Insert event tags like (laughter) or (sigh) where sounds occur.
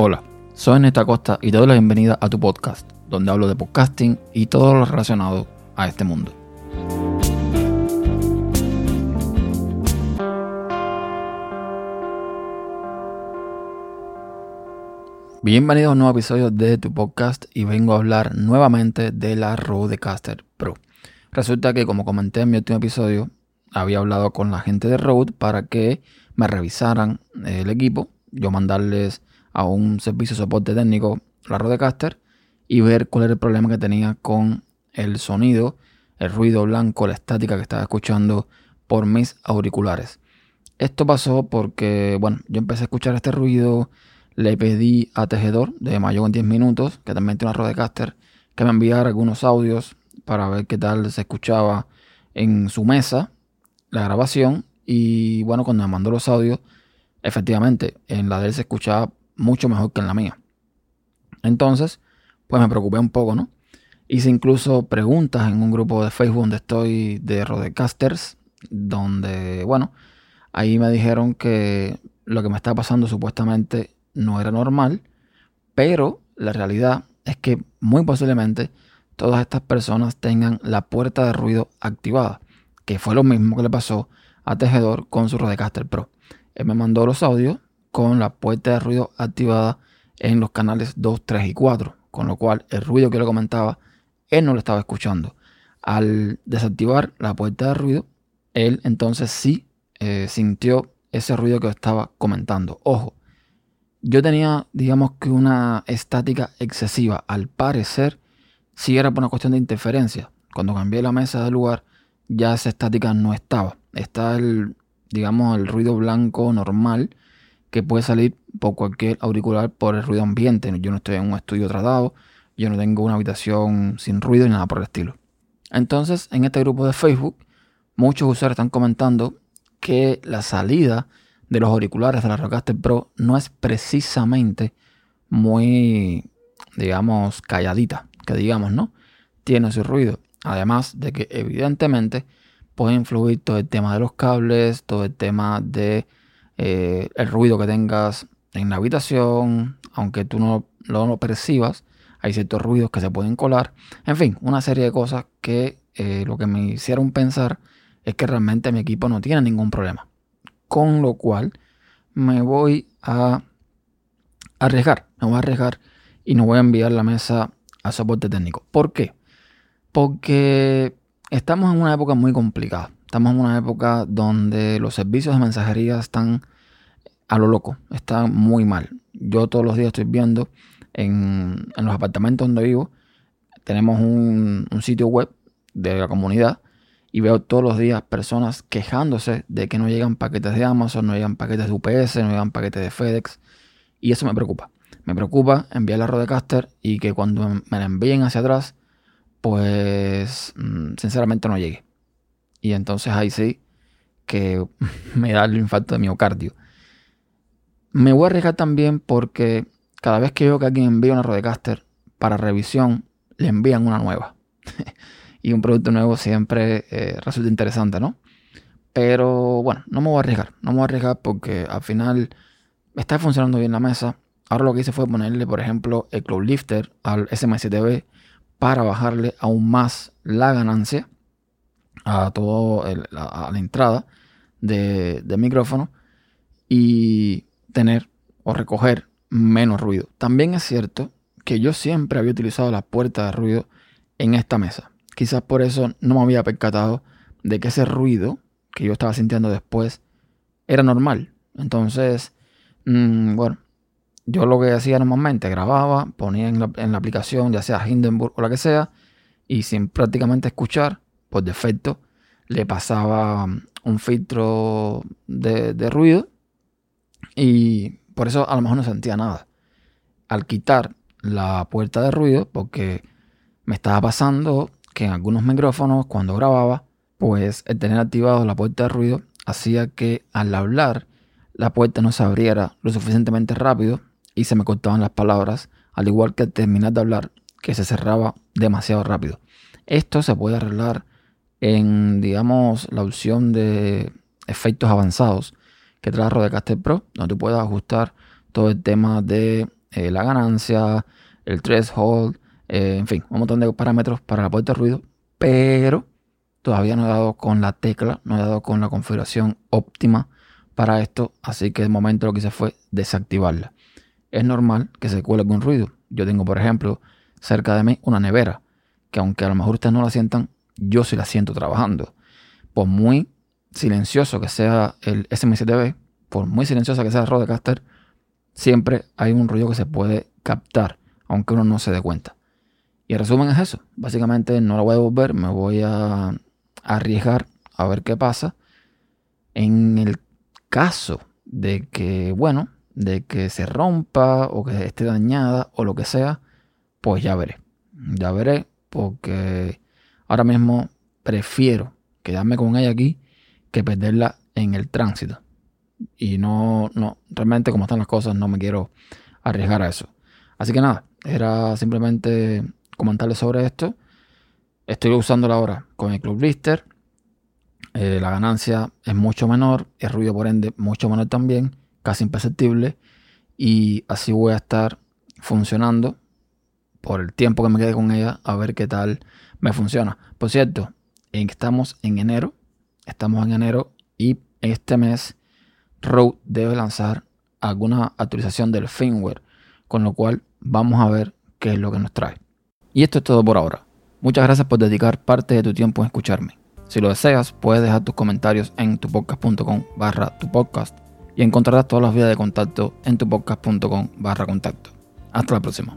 Hola, soy Neta Costa y te doy la bienvenida a tu podcast, donde hablo de podcasting y todo lo relacionado a este mundo. Bienvenidos a un nuevo episodio de tu podcast y vengo a hablar nuevamente de la Rodecaster Pro. Resulta que como comenté en mi último episodio, había hablado con la gente de Rode para que me revisaran el equipo, yo mandarles a un servicio de soporte técnico la Rodecaster y ver cuál era el problema que tenía con el sonido, el ruido blanco, la estática que estaba escuchando por mis auriculares. Esto pasó porque, bueno, yo empecé a escuchar este ruido, le pedí a Tejedor de Mayo en 10 minutos, que también tiene una Rodecaster, que me enviara algunos audios para ver qué tal se escuchaba en su mesa la grabación y bueno, cuando me mandó los audios, efectivamente, en la de él se escuchaba mucho mejor que en la mía. Entonces, pues me preocupé un poco, ¿no? Hice incluso preguntas en un grupo de Facebook donde estoy de Rodecasters, donde, bueno, ahí me dijeron que lo que me estaba pasando supuestamente no era normal, pero la realidad es que muy posiblemente todas estas personas tengan la puerta de ruido activada que fue lo mismo que le pasó a Tejedor con su Rodecaster Pro. Él me mandó los audios con la puerta de ruido activada en los canales 2, 3 y 4, con lo cual el ruido que le comentaba, él no lo estaba escuchando. Al desactivar la puerta de ruido, él entonces sí eh, sintió ese ruido que estaba comentando. Ojo, yo tenía, digamos que una estática excesiva. Al parecer, sí era por una cuestión de interferencia. Cuando cambié la mesa de lugar, ya esa estática no estaba. Está el, digamos, el ruido blanco normal que puede salir por cualquier auricular por el ruido ambiente. Yo no estoy en un estudio tratado, yo no tengo una habitación sin ruido ni nada por el estilo. Entonces, en este grupo de Facebook, muchos usuarios están comentando que la salida de los auriculares de la Rodecaster Pro no es precisamente muy, digamos, calladita, que digamos, ¿no? Tiene ese ruido. Además de que evidentemente puede influir todo el tema de los cables, todo el tema de eh, el ruido que tengas en la habitación, aunque tú no, lo percibas, hay ciertos ruidos que se pueden colar. En fin, una serie de cosas que eh, lo que me hicieron pensar es que realmente mi equipo no tiene ningún problema. Con lo cual me voy a arriesgar, me voy a arriesgar y no voy a enviar la mesa a soporte técnico. ¿Por qué? Porque estamos en una época muy complicada. Estamos en una época donde los servicios de mensajería están a lo loco, están muy mal. Yo todos los días estoy viendo en, los apartamentos donde vivo, tenemos un, un sitio web de la comunidad y veo todos los días personas quejándose de que no llegan paquetes de Amazon, no llegan paquetes de UPS, no llegan paquetes de FedEx. Y eso me preocupa. Me preocupa enviar la Rodecaster y que cuando me la envíen hacia atrás pues mm, sinceramente no llegué. Y entonces ahí sí que (laughs) me da el infarto de miocardio. Me voy a arriesgar también porque cada vez que veo que alguien envía una Rodecaster para revisión, le envían una nueva. (laughs) y un producto nuevo siempre eh, resulta interesante, ¿no? Pero bueno, no me voy a arriesgar. No me voy a arriesgar porque al final está funcionando bien la mesa. Ahora lo que hice fue ponerle, por ejemplo, el Cloud Lifter al SM7B para bajarle aún más la ganancia a todo a la entrada de, micrófono y tener o recoger menos ruido. También es cierto que yo siempre había utilizado la puerta de ruido en esta mesa. Quizás por eso no me había percatado de que ese ruido que yo estaba sintiendo después era normal. Entonces, mm, bueno, yo lo que hacía normalmente, grababa, ponía en la, aplicación, ya sea Hindenburg o la que sea, y sin prácticamente escuchar, por defecto, le pasaba um, un filtro de, de ruido y por eso a lo mejor no sentía nada. Al quitar la puerta de ruido, porque me estaba pasando que en algunos micrófonos cuando grababa, pues el tener activado la puerta de ruido hacía que al hablar la puerta no se abriera lo suficientemente rápido y se me cortaban las palabras, al igual que al terminar de hablar, que se cerraba demasiado rápido. Esto se puede arreglar en, digamos, la opción de efectos avanzados que trae Rodecaster Pro, donde tú puedes ajustar todo el tema de eh, la ganancia, el threshold, eh, en fin, un montón de parámetros para la puerta de ruido, pero todavía no he dado con la tecla, no he dado con la configuración óptima para esto, así que de momento lo que hice fue desactivarla. Es normal que se cuele algún ruido. Yo tengo, por ejemplo, cerca de mí una nevera, que aunque a lo mejor ustedes no la sientan, yo sí la siento trabajando. Por muy silencioso que sea el SM7B, por muy silenciosa que sea Rodecaster, siempre hay un ruido que se puede captar, aunque uno no se dé cuenta. Y el resumen es eso. Básicamente no lo voy a devolver, me voy a arriesgar a ver qué pasa. En el caso de que, bueno, de que se rompa o que esté dañada o lo que sea, pues ya veré. Ya veré porque ahora mismo prefiero quedarme con ella aquí que perderla en el tránsito. Y no, no, realmente como están las cosas, no me quiero arriesgar a eso. Así que nada, era simplemente comentarles sobre esto. Estoy usándola ahora con el Club Blister. Eh, la ganancia es mucho menor, el ruido por ende mucho menor también, casi imperceptible. Y así voy a estar funcionando por el tiempo que me quede con ella a ver qué tal me funciona. Por cierto, estamos en enero, estamos en enero y este mes Rode debe lanzar alguna actualización del firmware, con lo cual vamos a ver qué es lo que nos trae. Y esto es todo por ahora. Muchas gracias por dedicar parte de tu tiempo en escucharme. Si lo deseas, puedes dejar tus comentarios en tupodcast.com barra tu podcast y encontrarás todas las vías de contacto en tupodcast.com barra contacto. Hasta la próxima.